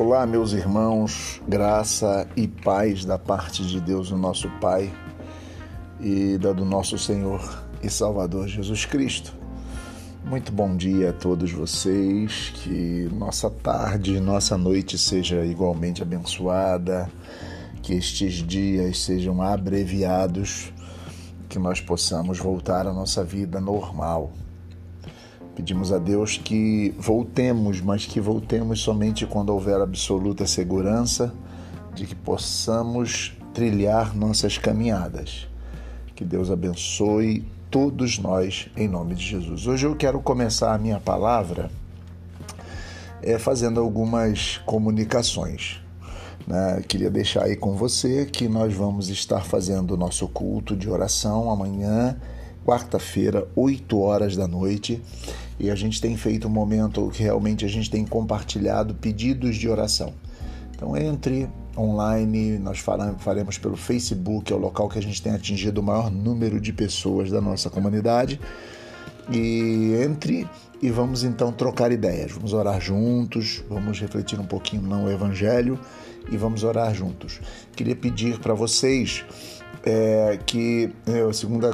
Olá, meus irmãos, graça e paz da parte de Deus, o nosso Pai, e da do nosso Senhor e Salvador Jesus Cristo. Muito bom dia a todos vocês, que nossa tarde, nossa noite seja igualmente abençoada, que estes dias sejam abreviados, que nós possamos voltar à nossa vida normal Pedimos a Deus que voltemos, mas que voltemos somente quando houver absoluta segurança de que possamos trilhar nossas caminhadas. Que Deus abençoe todos nós em nome de Jesus. Hoje eu quero começar a minha palavra é, fazendo algumas comunicações. Né? Queria deixar aí com você que nós vamos estar fazendo o nosso culto de oração amanhã, quarta-feira, 8 horas da noite e a gente tem feito um momento que realmente a gente tem compartilhado pedidos de oração. Então entre online, nós faremos pelo Facebook, é o local que a gente tem atingido o maior número de pessoas da nossa comunidade. E entre e vamos então trocar ideias, vamos orar juntos, vamos refletir um pouquinho no Evangelho e vamos orar juntos. Queria pedir para vocês é, que é, a segunda,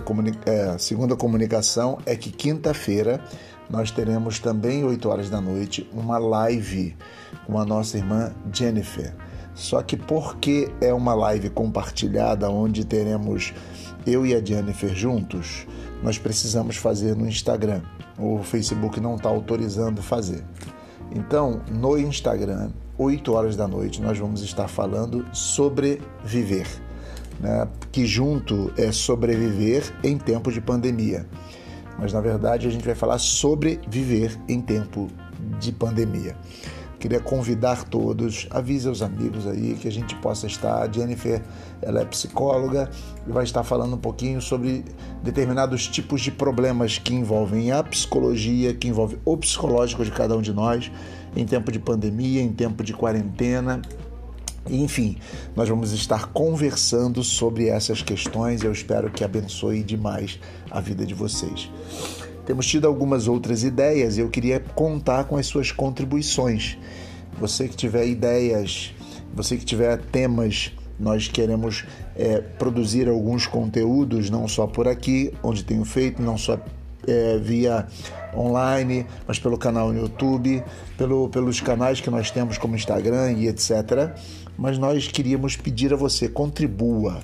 é, segunda comunicação é que quinta-feira nós teremos também 8 horas da noite uma live com a nossa irmã Jennifer. Só que porque é uma live compartilhada onde teremos eu e a Jennifer juntos, nós precisamos fazer no Instagram. O Facebook não está autorizando fazer. Então, no Instagram, 8 horas da noite, nós vamos estar falando sobre viver, né? que junto é sobreviver em tempo de pandemia mas na verdade a gente vai falar sobre viver em tempo de pandemia. Queria convidar todos, avise os amigos aí que a gente possa estar. A Jennifer, ela é psicóloga e vai estar falando um pouquinho sobre determinados tipos de problemas que envolvem a psicologia, que envolve o psicológico de cada um de nós em tempo de pandemia, em tempo de quarentena enfim, nós vamos estar conversando sobre essas questões eu espero que abençoe demais a vida de vocês. Temos tido algumas outras ideias e eu queria contar com as suas contribuições. Você que tiver ideias, você que tiver temas, nós queremos é, produzir alguns conteúdos, não só por aqui, onde tenho feito, não só é, via online, mas pelo canal no YouTube, pelo, pelos canais que nós temos como Instagram e etc mas nós queríamos pedir a você, contribua.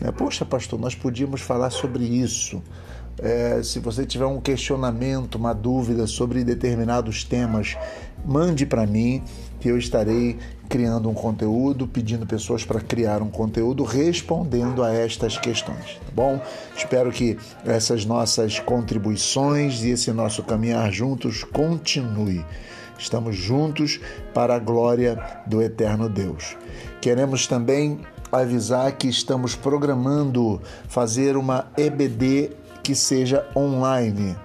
Né? Poxa, pastor, nós podíamos falar sobre isso. É, se você tiver um questionamento, uma dúvida sobre determinados temas, mande para mim que eu estarei criando um conteúdo, pedindo pessoas para criar um conteúdo respondendo a estas questões, tá bom? Espero que essas nossas contribuições e esse nosso caminhar juntos continue. Estamos juntos para a glória do eterno Deus. Queremos também avisar que estamos programando fazer uma EBD que seja online.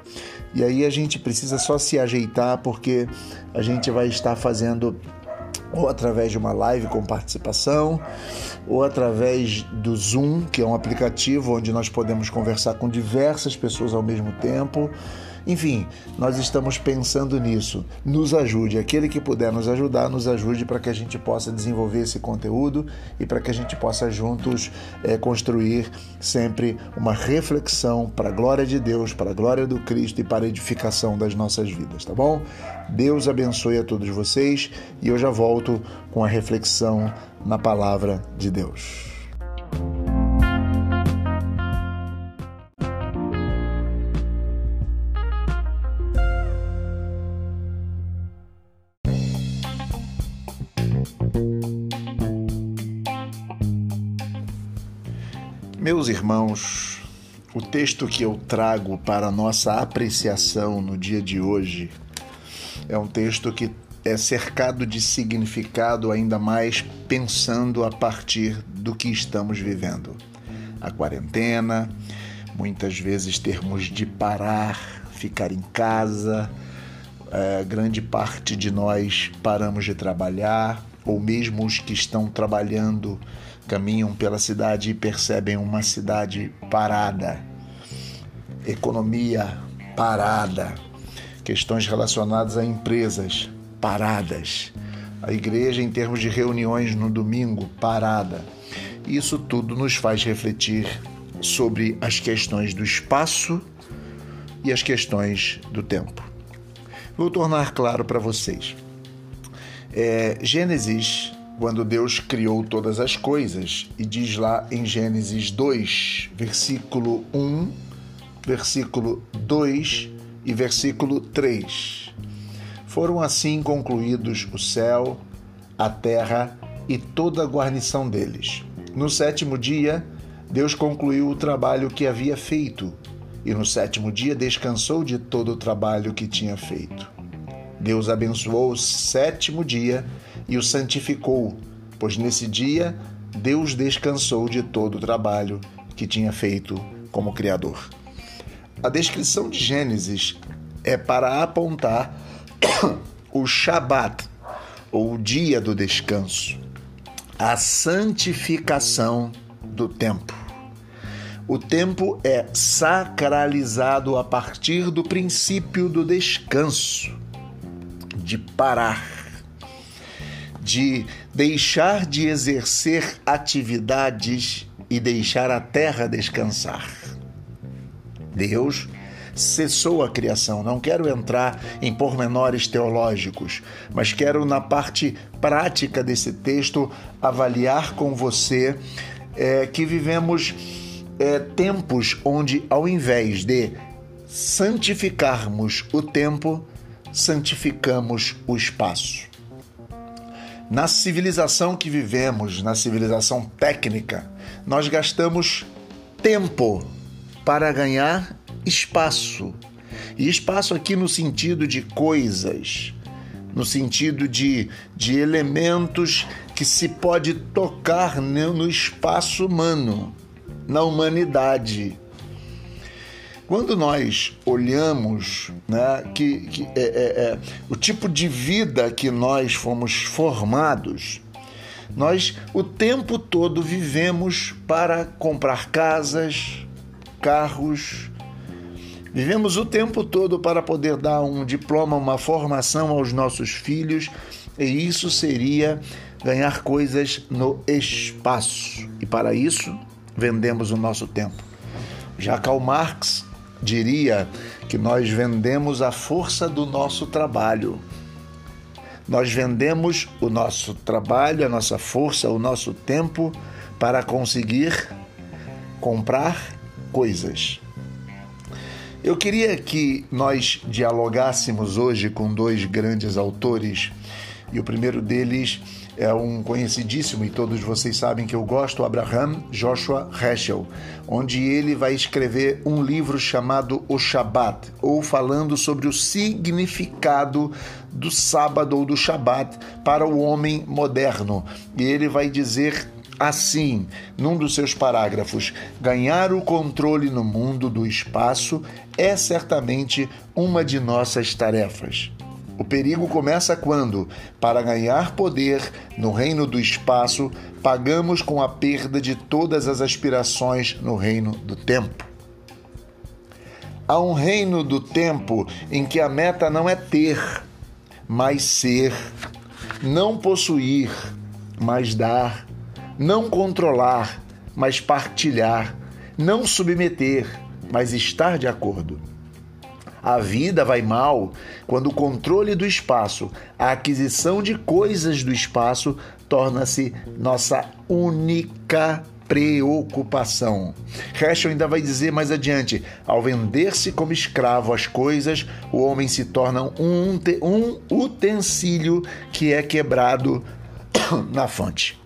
E aí a gente precisa só se ajeitar porque a gente vai estar fazendo ou através de uma live com participação, ou através do Zoom, que é um aplicativo onde nós podemos conversar com diversas pessoas ao mesmo tempo enfim, nós estamos pensando nisso. Nos ajude, aquele que puder nos ajudar, nos ajude para que a gente possa desenvolver esse conteúdo e para que a gente possa juntos é, construir sempre uma reflexão para a glória de Deus, para a glória do Cristo e para a edificação das nossas vidas, tá bom? Deus abençoe a todos vocês e eu já volto com a reflexão na palavra de Deus. Meus irmãos, o texto que eu trago para nossa apreciação no dia de hoje é um texto que é cercado de significado ainda mais pensando a partir do que estamos vivendo. A quarentena, muitas vezes termos de parar, ficar em casa, é, grande parte de nós paramos de trabalhar, ou mesmo os que estão trabalhando caminham pela cidade e percebem uma cidade parada, economia parada, questões relacionadas a empresas paradas, a igreja em termos de reuniões no domingo, parada. Isso tudo nos faz refletir sobre as questões do espaço e as questões do tempo. Vou tornar claro para vocês. É, Gênesis, quando Deus criou todas as coisas, e diz lá em Gênesis 2, versículo 1, versículo 2 e versículo 3. Foram assim concluídos o céu, a terra e toda a guarnição deles. No sétimo dia, Deus concluiu o trabalho que havia feito, e no sétimo dia descansou de todo o trabalho que tinha feito. Deus abençoou o sétimo dia e o santificou, pois nesse dia Deus descansou de todo o trabalho que tinha feito como Criador. A descrição de Gênesis é para apontar o Shabat, ou o dia do descanso, a santificação do tempo. O tempo é sacralizado a partir do princípio do descanso, de parar, de deixar de exercer atividades e deixar a terra descansar. Deus cessou a criação. Não quero entrar em pormenores teológicos, mas quero, na parte prática desse texto, avaliar com você é, que vivemos é, tempos onde, ao invés de santificarmos o tempo, santificamos o espaço. Na civilização que vivemos, na civilização técnica, nós gastamos tempo para ganhar espaço. E espaço aqui no sentido de coisas, no sentido de, de elementos que se pode tocar no espaço humano na humanidade. Quando nós olhamos né, que, que é, é, é, o tipo de vida que nós fomos formados, nós o tempo todo vivemos para comprar casas, carros, vivemos o tempo todo para poder dar um diploma, uma formação aos nossos filhos, e isso seria ganhar coisas no espaço. E para isso, vendemos o nosso tempo. Já Karl Marx diria que nós vendemos a força do nosso trabalho. Nós vendemos o nosso trabalho, a nossa força, o nosso tempo para conseguir comprar coisas. Eu queria que nós dialogássemos hoje com dois grandes autores, e o primeiro deles é um conhecidíssimo e todos vocês sabem que eu gosto, Abraham Joshua Heschel, onde ele vai escrever um livro chamado O Shabat, ou falando sobre o significado do sábado ou do Shabat para o homem moderno. E ele vai dizer assim, num dos seus parágrafos: ganhar o controle no mundo do espaço é certamente uma de nossas tarefas. O perigo começa quando, para ganhar poder no reino do espaço, pagamos com a perda de todas as aspirações no reino do tempo. Há um reino do tempo em que a meta não é ter, mas ser, não possuir, mas dar, não controlar, mas partilhar, não submeter, mas estar de acordo. A vida vai mal quando o controle do espaço, a aquisição de coisas do espaço, torna-se nossa única preocupação. Heschel ainda vai dizer mais adiante: ao vender-se como escravo às coisas, o homem se torna um, um utensílio que é quebrado na fonte.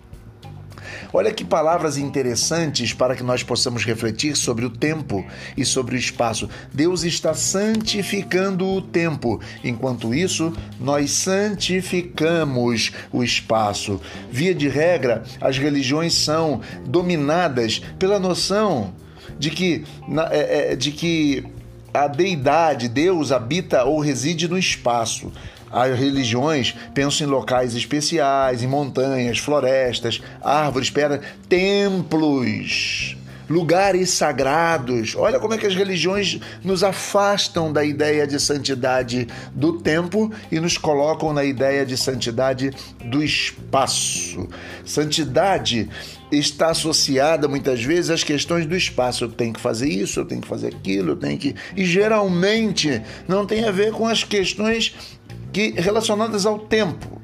Olha que palavras interessantes para que nós possamos refletir sobre o tempo e sobre o espaço. Deus está santificando o tempo, enquanto isso, nós santificamos o espaço. Via de regra, as religiões são dominadas pela noção de que, é, é, de que a deidade, Deus, habita ou reside no espaço. As religiões pensam em locais especiais, em montanhas, florestas, árvores, pedras, templos. lugares sagrados. Olha como é que as religiões nos afastam da ideia de santidade do tempo e nos colocam na ideia de santidade do espaço. Santidade está associada muitas vezes às questões do espaço. Eu tenho que fazer isso, eu tenho que fazer aquilo, eu tenho que. E geralmente não tem a ver com as questões que relacionadas ao tempo.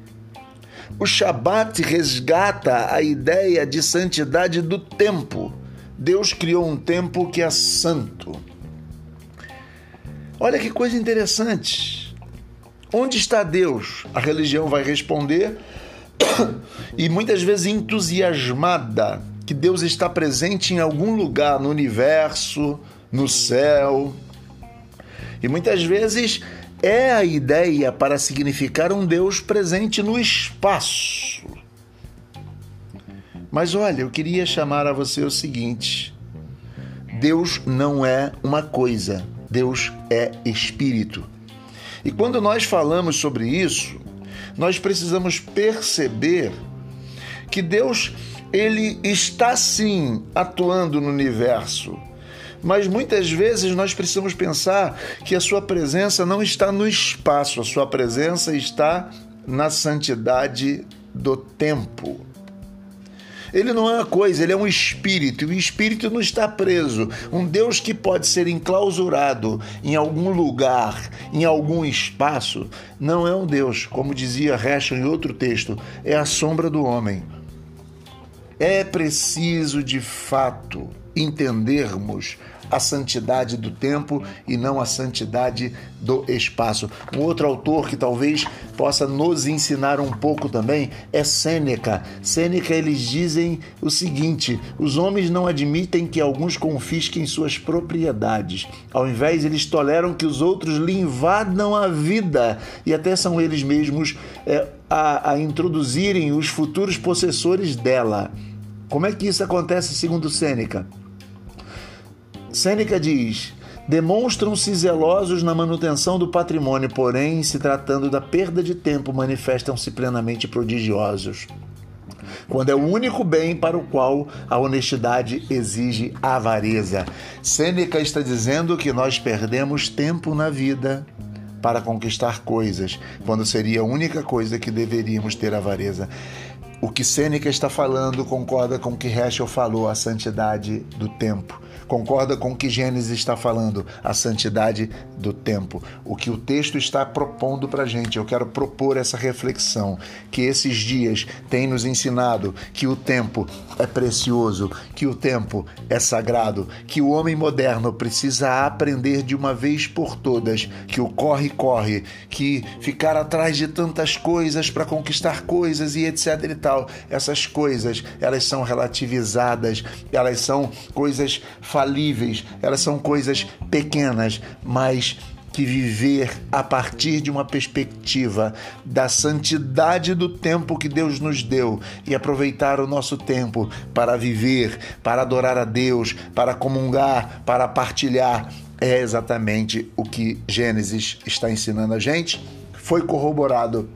O Shabat resgata a ideia de santidade do tempo. Deus criou um tempo que é santo. Olha que coisa interessante. Onde está Deus? A religião vai responder, e muitas vezes entusiasmada, que Deus está presente em algum lugar no universo, no céu. E muitas vezes é a ideia para significar um Deus presente no espaço. Mas olha, eu queria chamar a você o seguinte: Deus não é uma coisa, Deus é espírito. E quando nós falamos sobre isso, nós precisamos perceber que Deus ele está sim atuando no universo, mas muitas vezes nós precisamos pensar que a sua presença não está no espaço, a sua presença está na santidade do tempo. Ele não é uma coisa, ele é um espírito, e o espírito não está preso. Um Deus que pode ser enclausurado em algum lugar, em algum espaço, não é um Deus, como dizia Heschel em outro texto, é a sombra do homem. É preciso, de fato, entendermos a santidade do tempo e não a santidade do espaço. Um outro autor que talvez possa nos ensinar um pouco também é Sêneca. Sêneca eles dizem o seguinte: os homens não admitem que alguns confisquem suas propriedades. Ao invés, eles toleram que os outros lhe invadam a vida e até são eles mesmos é, a, a introduzirem os futuros possessores dela. Como é que isso acontece segundo Sêneca? Sêneca diz: demonstram-se zelosos na manutenção do patrimônio, porém, se tratando da perda de tempo, manifestam-se plenamente prodigiosos. Quando é o único bem para o qual a honestidade exige avareza. Sêneca está dizendo que nós perdemos tempo na vida para conquistar coisas, quando seria a única coisa que deveríamos ter avareza. O que Sêneca está falando concorda com o que Heschel falou, a santidade do tempo. Concorda com o que Gênesis está falando, a santidade do tempo. O que o texto está propondo para a gente. Eu quero propor essa reflexão, que esses dias têm nos ensinado que o tempo é precioso, que o tempo é sagrado, que o homem moderno precisa aprender de uma vez por todas que o corre-corre, que ficar atrás de tantas coisas para conquistar coisas e etc e tal tal, essas coisas, elas são relativizadas, elas são coisas falíveis, elas são coisas pequenas, mas que viver a partir de uma perspectiva da santidade do tempo que Deus nos deu e aproveitar o nosso tempo para viver, para adorar a Deus, para comungar, para partilhar, é exatamente o que Gênesis está ensinando a gente. Foi corroborado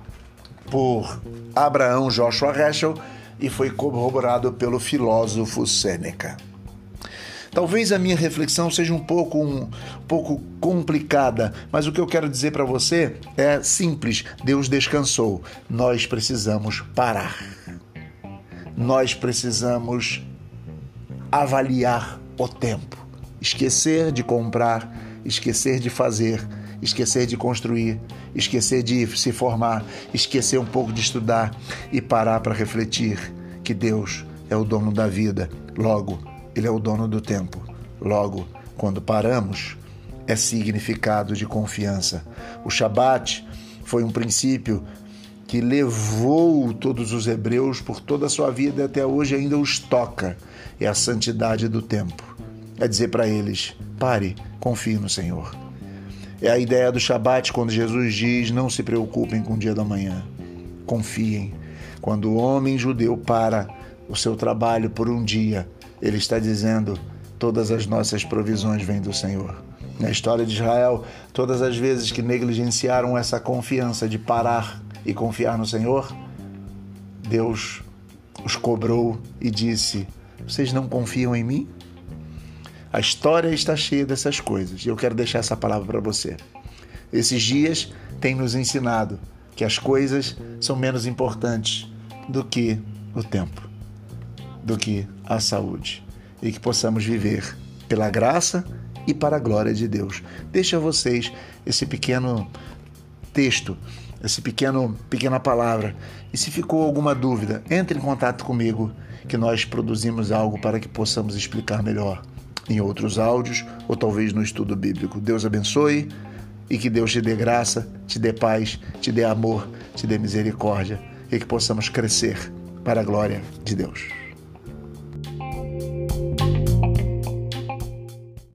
por Abraão Joshua Heschel e foi corroborado pelo filósofo Sêneca. Talvez a minha reflexão seja um pouco, um, pouco complicada, mas o que eu quero dizer para você é simples: Deus descansou. Nós precisamos parar. Nós precisamos avaliar o tempo, esquecer de comprar, esquecer de fazer esquecer de construir, esquecer de se formar, esquecer um pouco de estudar e parar para refletir que Deus é o dono da vida, logo, Ele é o dono do tempo. Logo, quando paramos, é significado de confiança. O Shabat foi um princípio que levou todos os hebreus por toda a sua vida e até hoje ainda os toca. É a santidade do tempo. É dizer para eles: pare, confie no Senhor. É a ideia do Shabat quando Jesus diz: Não se preocupem com o dia da manhã, confiem. Quando o homem judeu para o seu trabalho por um dia, ele está dizendo: Todas as nossas provisões vêm do Senhor. Na história de Israel, todas as vezes que negligenciaram essa confiança de parar e confiar no Senhor, Deus os cobrou e disse: Vocês não confiam em mim? A história está cheia dessas coisas e eu quero deixar essa palavra para você. Esses dias têm nos ensinado que as coisas são menos importantes do que o tempo, do que a saúde e que possamos viver pela graça e para a glória de Deus. Deixa a vocês esse pequeno texto, esse pequeno pequena palavra. E se ficou alguma dúvida, entre em contato comigo que nós produzimos algo para que possamos explicar melhor em outros áudios ou talvez no estudo bíblico. Deus abençoe e que Deus te dê graça, te dê paz, te dê amor, te dê misericórdia e que possamos crescer para a glória de Deus.